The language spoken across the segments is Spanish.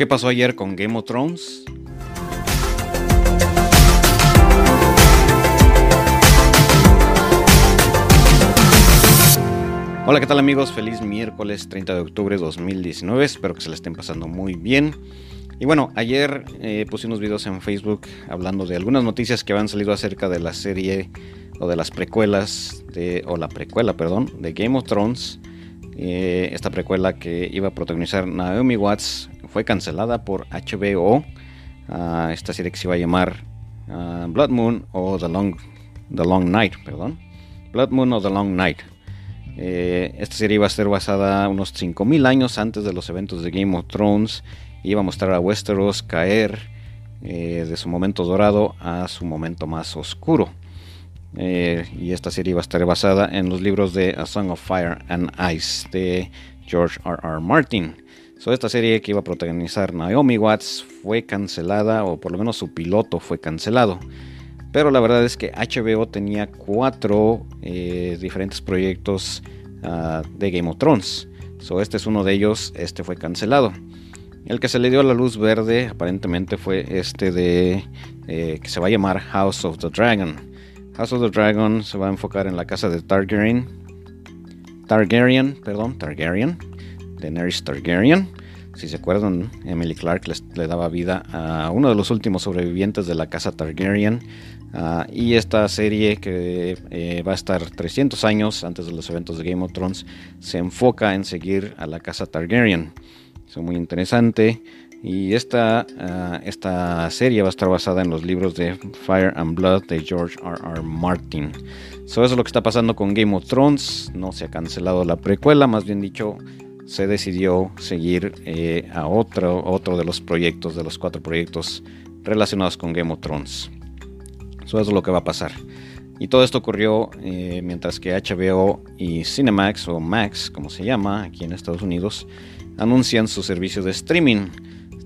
¿Qué pasó ayer con Game of Thrones? Hola, ¿qué tal amigos? Feliz miércoles 30 de octubre de 2019. Espero que se la estén pasando muy bien. Y bueno, ayer eh, puse unos videos en Facebook hablando de algunas noticias que habían salido acerca de la serie o de las precuelas, o la precuela, perdón, de Game of Thrones. Eh, esta precuela que iba a protagonizar Naomi Watts fue cancelada por HBO. Ah, esta serie que se iba a llamar ah, Blood Moon o The Long, The Long Night, perdón. Blood Moon o The Long Night. Eh, esta serie iba a ser basada unos 5.000 años antes de los eventos de Game of Thrones. Iba a mostrar a Westeros caer eh, de su momento dorado a su momento más oscuro. Eh, y esta serie iba a estar basada en los libros de A Song of Fire and Ice de George R. R. Martin. So, esta serie que iba a protagonizar Naomi Watts fue cancelada, o por lo menos su piloto fue cancelado. Pero la verdad es que HBO tenía cuatro eh, diferentes proyectos ah, de Game of Thrones. So, este es uno de ellos, este fue cancelado. El que se le dio la luz verde aparentemente fue este de eh, que se va a llamar House of the Dragon. House of the Dragon se va a enfocar en la casa de Targaryen. Targaryen, perdón, Targaryen. Daenerys Targaryen. Si se acuerdan, Emily Clark le daba vida a uno de los últimos sobrevivientes de la casa Targaryen. Ah, y esta serie que eh, va a estar 300 años antes de los eventos de Game of Thrones se enfoca en seguir a la casa Targaryen. Es muy interesante. Y esta, ah, esta serie va a estar basada en los libros de Fire and Blood de George R. R. Martin. eso es lo que está pasando con Game of Thrones. No se ha cancelado la precuela, más bien dicho, se decidió seguir eh, a otro, otro de los proyectos, de los cuatro proyectos relacionados con Game of Thrones. Eso es lo que va a pasar. Y todo esto ocurrió eh, mientras que HBO y Cinemax, o Max, como se llama aquí en Estados Unidos, anuncian su servicio de streaming.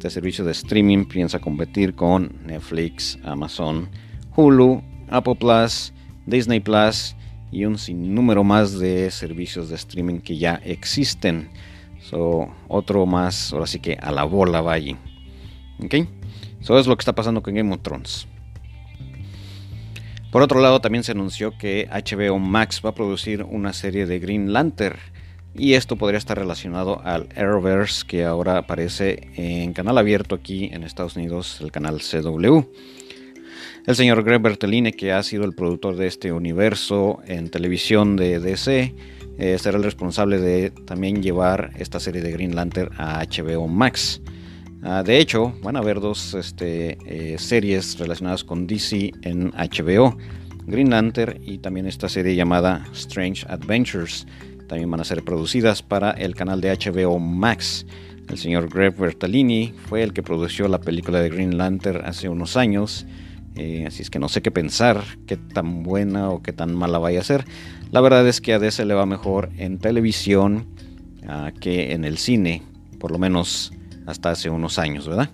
Este servicio de streaming piensa competir con Netflix, Amazon, Hulu, Apple Plus, Disney Plus y un sinnúmero más de servicios de streaming que ya existen. So, otro más, ahora sí que a la bola vaya. ¿Ok? Eso es lo que está pasando con Game of Thrones. Por otro lado, también se anunció que HBO Max va a producir una serie de Green Lantern. Y esto podría estar relacionado al Arrowverse que ahora aparece en canal abierto aquí en Estados Unidos, el canal CW. El señor Greg Bertolini, que ha sido el productor de este universo en televisión de DC, eh, será el responsable de también llevar esta serie de Green Lantern a HBO Max. Ah, de hecho, van a haber dos este, eh, series relacionadas con DC en HBO. Green Lantern y también esta serie llamada Strange Adventures. También van a ser producidas para el canal de HBO Max. El señor Greg Bertolini fue el que produjo la película de Green Lantern hace unos años. Eh, así es que no sé qué pensar, qué tan buena o qué tan mala vaya a ser. La verdad es que a DC le va mejor en televisión que en el cine, por lo menos hasta hace unos años, ¿verdad?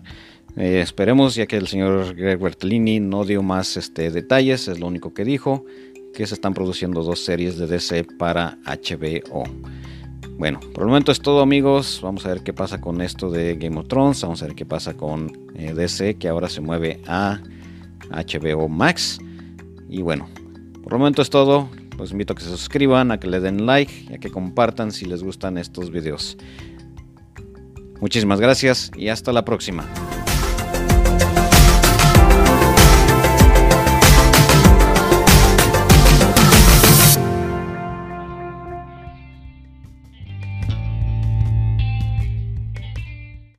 Eh, esperemos, ya que el señor Greg Bertolini no dio más este, detalles, es lo único que dijo, que se están produciendo dos series de DC para HBO. Bueno, por el momento es todo amigos, vamos a ver qué pasa con esto de Game of Thrones, vamos a ver qué pasa con eh, DC, que ahora se mueve a HBO Max. Y bueno, por el momento es todo, los invito a que se suscriban, a que le den like y a que compartan si les gustan estos videos. Muchísimas gracias y hasta la próxima.